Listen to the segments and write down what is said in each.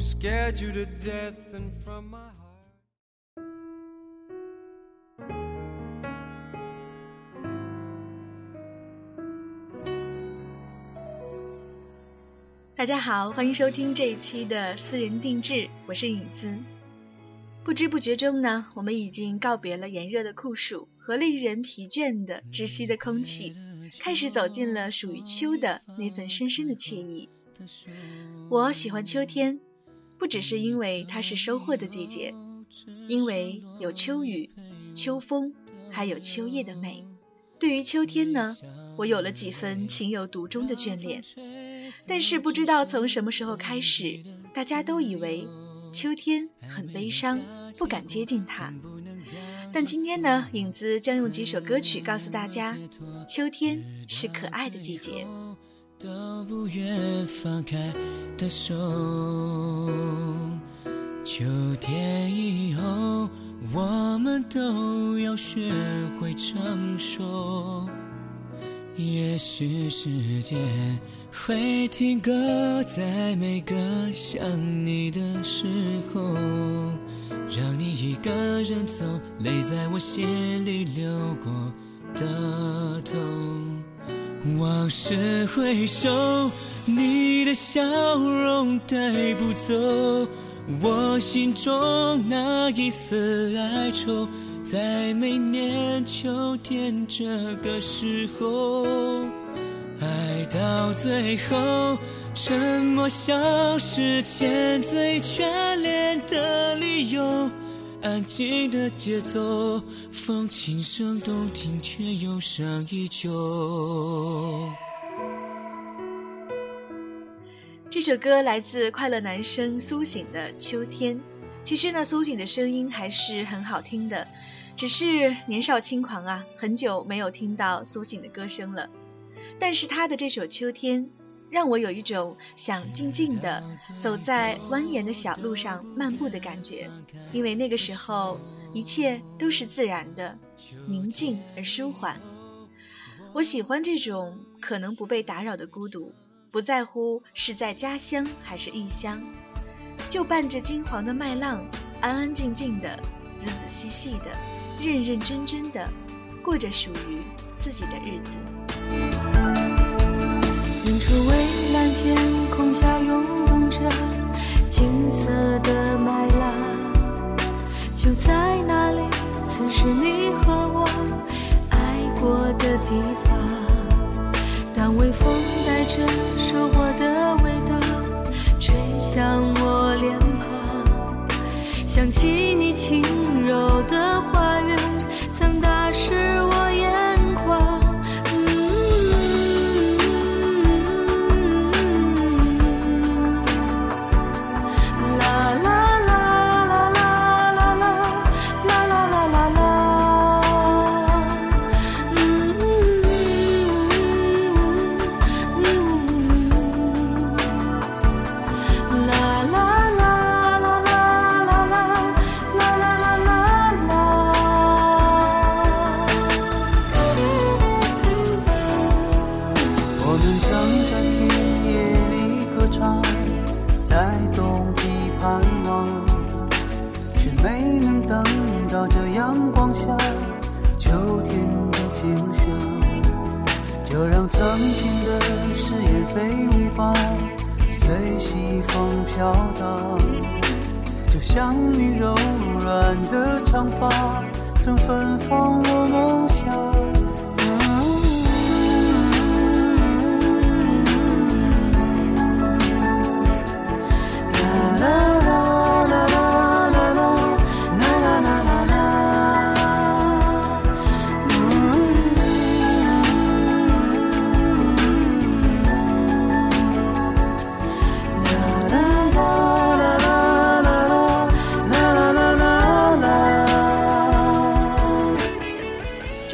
scared you to death from my heart 大家好，欢迎收听这一期的私人定制，我是影子。不知不觉中呢，我们已经告别了炎热的酷暑和令人疲倦的窒息的空气，开始走进了属于秋的那份深深的惬意。我喜欢秋天，不只是因为它是收获的季节，因为有秋雨、秋风，还有秋叶的美。对于秋天呢，我有了几分情有独钟的眷恋。但是不知道从什么时候开始，大家都以为秋天很悲伤，不敢接近它。但今天呢，影子将用几首歌曲告诉大家，秋天是可爱的季节。都不愿放开的手，秋天以后，我们都要学会成熟。也许时间会停格在每个想你的时候，让你一个人走，泪在我心里流过的痛。往事回首，你的笑容带不走我心中那一丝哀愁。在每年秋天这个时候，爱到最后，沉默消失前最眷恋的理由。安静的节奏，风轻声动听，却忧伤依旧。这首歌来自快乐男声苏醒的《秋天》。其实呢，苏醒的声音还是很好听的，只是年少轻狂啊，很久没有听到苏醒的歌声了。但是他的这首《秋天》。让我有一种想静静地走在蜿蜒的小路上漫步的感觉，因为那个时候一切都是自然的、宁静而舒缓。我喜欢这种可能不被打扰的孤独，不在乎是在家乡还是异乡，就伴着金黄的麦浪，安安静静的、仔仔细细的、认认真真的过着属于自己的日子。处蔚蓝天空下涌动着金色的麦浪，就在那里，曾是你和我爱过的地方。当微风带着收获的味道吹向我脸庞，想起你轻柔的照着阳光下秋天的景象就让曾经的誓言飞舞吧随西风飘荡就像你柔软的长发曾芬芳我梦乡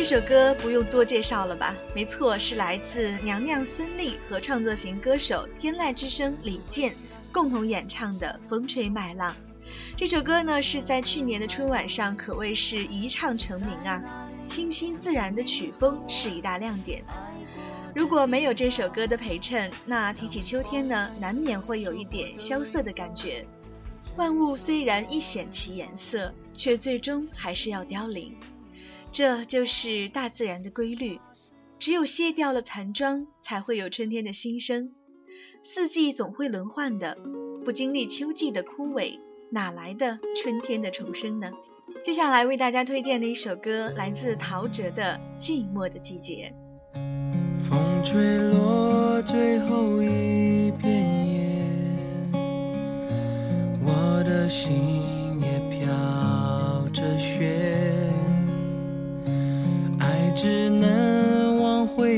这首歌不用多介绍了吧？没错，是来自娘娘孙俪和创作型歌手天籁之声李健共同演唱的《风吹麦浪》。这首歌呢，是在去年的春晚上可谓是一唱成名啊！清新自然的曲风是一大亮点。如果没有这首歌的陪衬，那提起秋天呢，难免会有一点萧瑟的感觉。万物虽然一显其颜色，却最终还是要凋零。这就是大自然的规律，只有卸掉了残妆，才会有春天的新生。四季总会轮换的，不经历秋季的枯萎，哪来的春天的重生呢？接下来为大家推荐的一首歌，来自陶喆的《寂寞的季节》。风吹落最后一片叶，我的心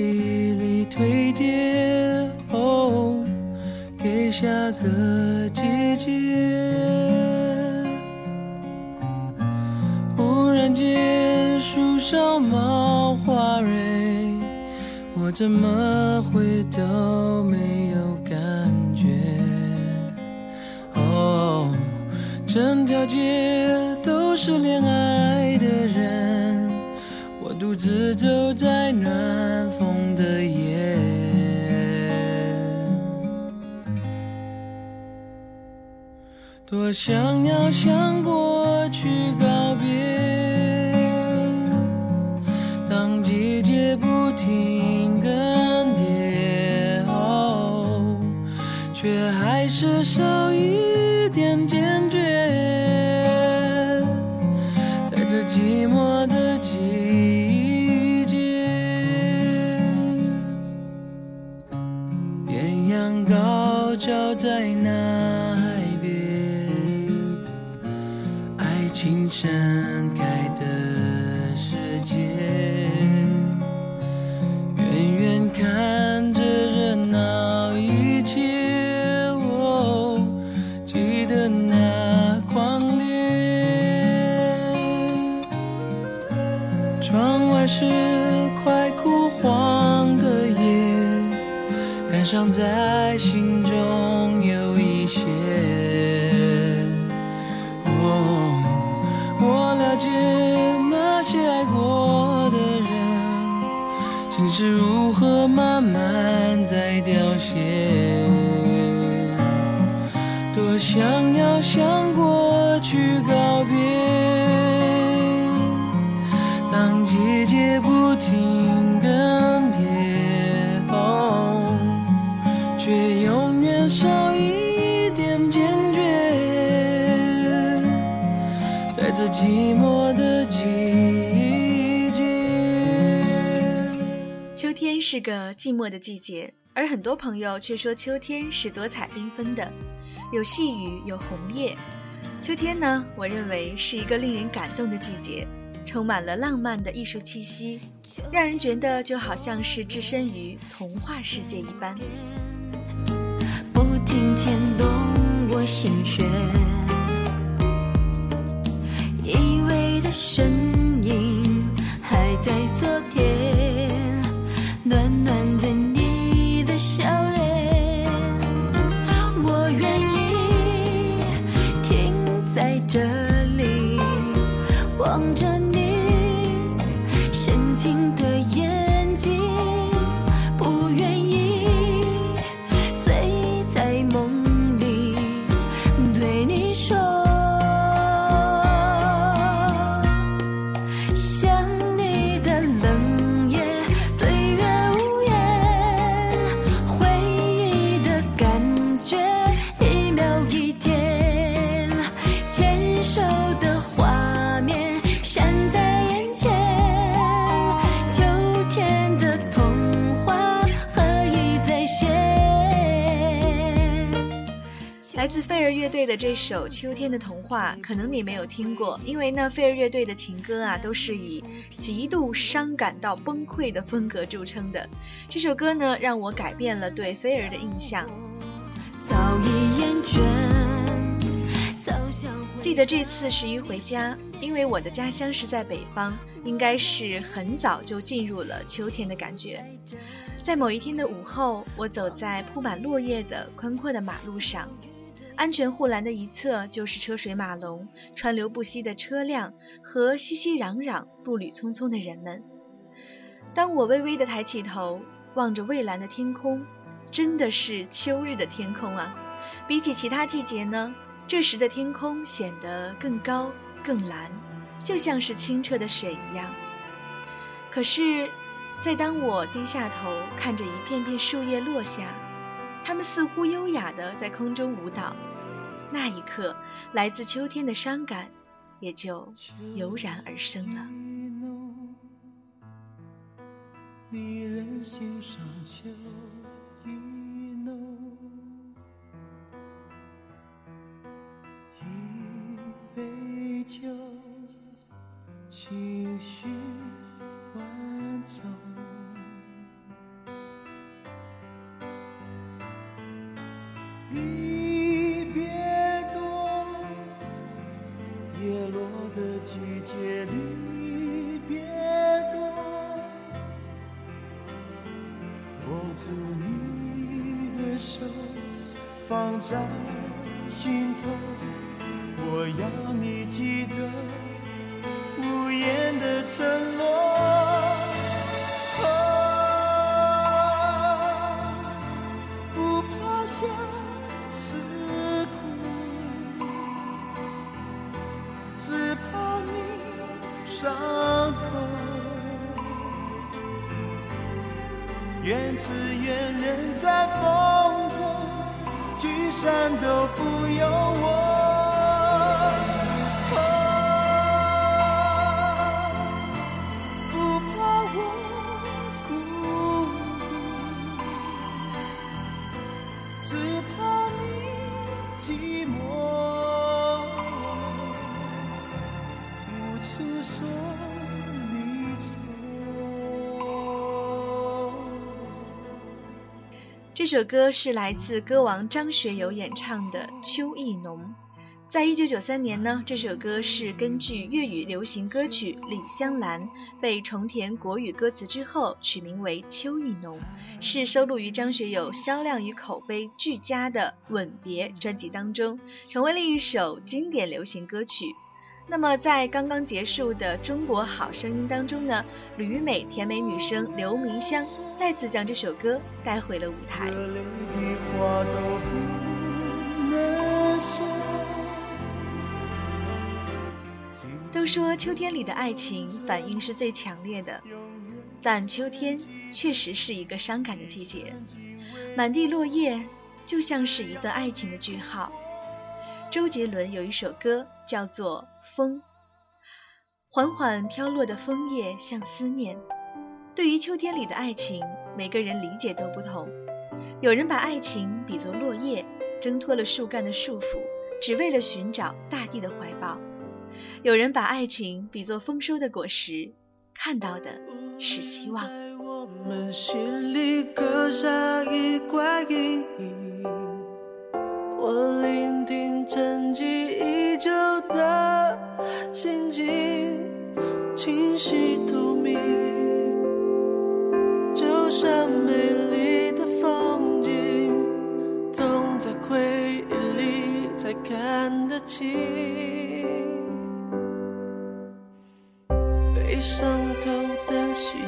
忆里堆叠，哦，给下个季节。忽然间树上冒花蕊，我怎么会都没有感觉？哦，整条街都是恋爱的人。我独自走在暖多想要向过去告别。当季节不停更迭，哦却还是少一想要向过去告别。当季节不停更迭，却永远少一点坚决。在这寂寞的季节，秋。天是个寂寞的季节，而很多朋友却说秋天是多彩缤纷的，有细雨，有红叶。秋天呢，我认为是一个令人感动的季节，充满了浪漫的艺术气息，让人觉得就好像是置身于童话世界一般。不停牵动我心弦，依偎的身影还在昨天。这首《秋天的童话》，可能你没有听过，因为呢，飞儿乐队的情歌啊，都是以极度伤感到崩溃的风格著称的。这首歌呢，让我改变了对飞儿的印象。记得这次十一回家，因为我的家乡是在北方，应该是很早就进入了秋天的感觉。在某一天的午后，我走在铺满落叶的宽阔的马路上，安全护栏的一侧就是车水马龙、川流不息的车辆和熙熙攘攘、步履匆匆的人们。当我微微的抬起头，望着蔚蓝的天空，真的是秋日的天空啊！比起其他季节呢，这时的天空显得更高。更蓝，就像是清澈的水一样。可是，在当我低下头看着一片片树叶落下，它们似乎优雅地在空中舞蹈，那一刻，来自秋天的伤感也就油然而生了。酒，只愿人在风中，聚散都不由我。这首歌是来自歌王张学友演唱的《秋意浓》。在一九九三年呢，这首歌是根据粤语流行歌曲《李香兰》被重填国语歌词之后，取名为《秋意浓》，是收录于张学友销量与口碑俱佳的《吻别》专辑当中，成为了一首经典流行歌曲。那么，在刚刚结束的《中国好声音》当中呢，旅美甜美女生刘明湘再次将这首歌带回了舞台。都说秋天里的爱情反应是最强烈的，但秋天确实是一个伤感的季节，满地落叶就像是一段爱情的句号。周杰伦有一首歌叫做《风》，缓缓飘落的枫叶像思念。对于秋天里的爱情，每个人理解都不同。有人把爱情比作落叶，挣脱了树干的束缚，只为了寻找大地的怀抱；有人把爱情比作丰收的果实，看到的是希望。我心境，清晰透明，就像美丽的风景，总在回忆里才看得清。被伤透的心，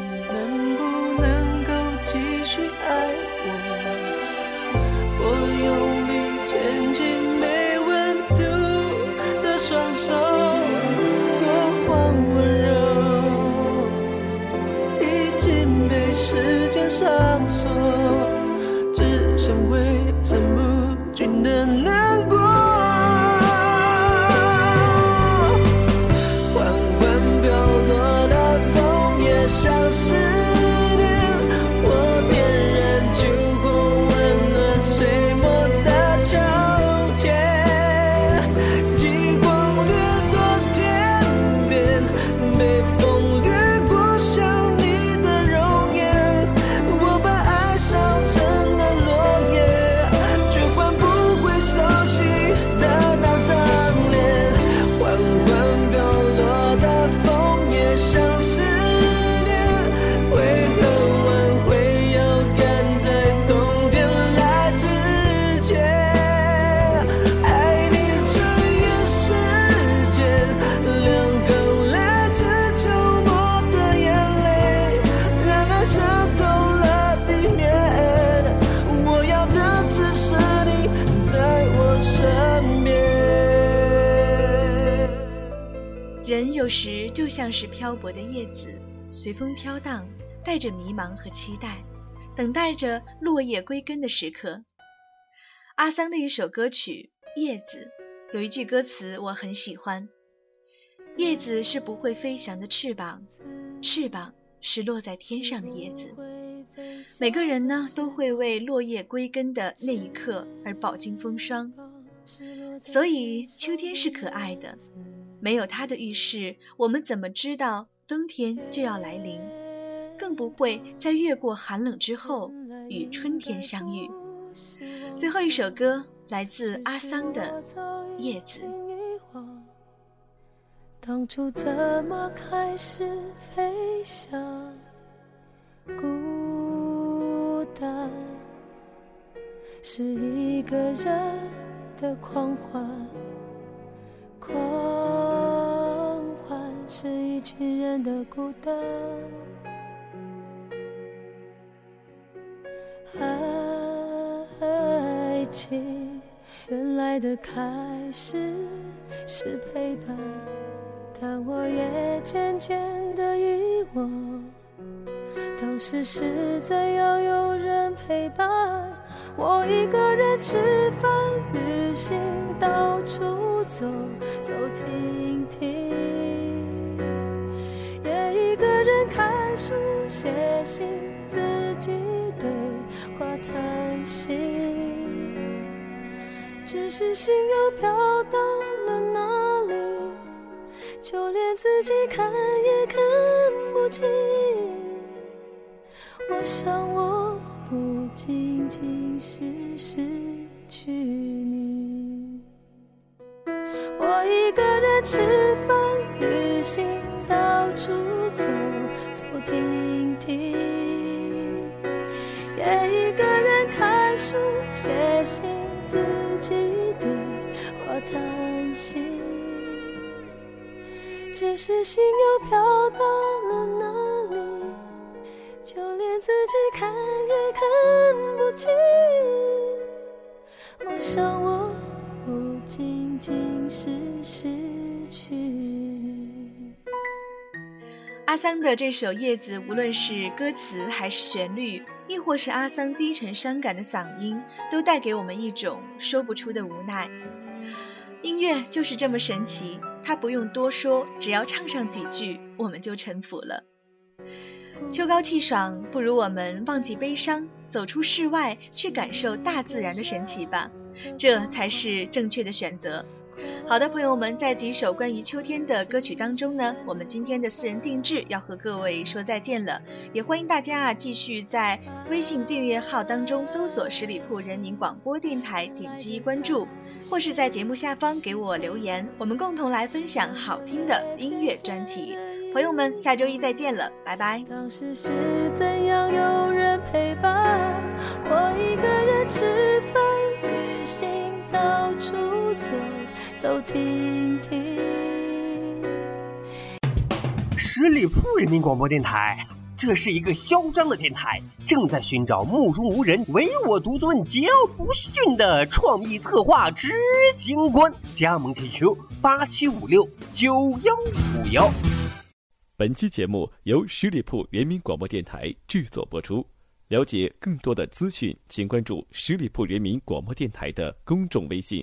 时就像是漂泊的叶子，随风飘荡，带着迷茫和期待，等待着落叶归根的时刻。阿桑的一首歌曲《叶子》有一句歌词我很喜欢：“叶子是不会飞翔的翅膀，翅膀是落在天上的叶子。”每个人呢都会为落叶归根的那一刻而饱经风霜，所以秋天是可爱的。没有它的预示，我们怎么知道冬天就要来临？更不会在越过寒冷之后与春天相遇。最后一首歌来自阿桑的《叶子》。当初怎么开始飞翔？孤单是一个人的狂欢。一群人的孤单，爱情原来的开始是陪伴，但我也渐渐的遗忘，当时是怎样有人陪伴。我一个人吃饭、旅行、到处走走停停，人看书、写信，自己对话谈心。只是心又飘到了哪里，就连自己看也看不清。我想我。不仅仅是失去你，我一个人吃饭、停停，也一个人看书、写信，自己对话谈心，只是心又飘到了哪里？就连自己看也看不清。我想我不仅仅阿桑的这首《叶子》，无论是歌词还是旋律，亦或是阿桑低沉伤感的嗓音，都带给我们一种说不出的无奈。音乐就是这么神奇，它不用多说，只要唱上几句，我们就臣服了。秋高气爽，不如我们忘记悲伤，走出室外，去感受大自然的神奇吧，这才是正确的选择。好的，朋友们，在几首关于秋天的歌曲当中呢，我们今天的私人定制要和各位说再见了。也欢迎大家啊，继续在微信订阅号当中搜索十里铺人民广播电台，点击关注，或是在节目下方给我留言，我们共同来分享好听的音乐专题。朋友们，下周一再见了，拜拜。当时是怎样有人陪伴我一个人吃饭、旅行、到处走停停。十里铺人民广播电台，这是一个嚣张的电台，正在寻找目中无人、唯我独尊、桀骜不驯的创意策划执行官。加盟 QQ 八七五六九幺五幺。本期节目由十里铺人民广播电台制作播出。了解更多的资讯，请关注十里铺人民广播电台的公众微信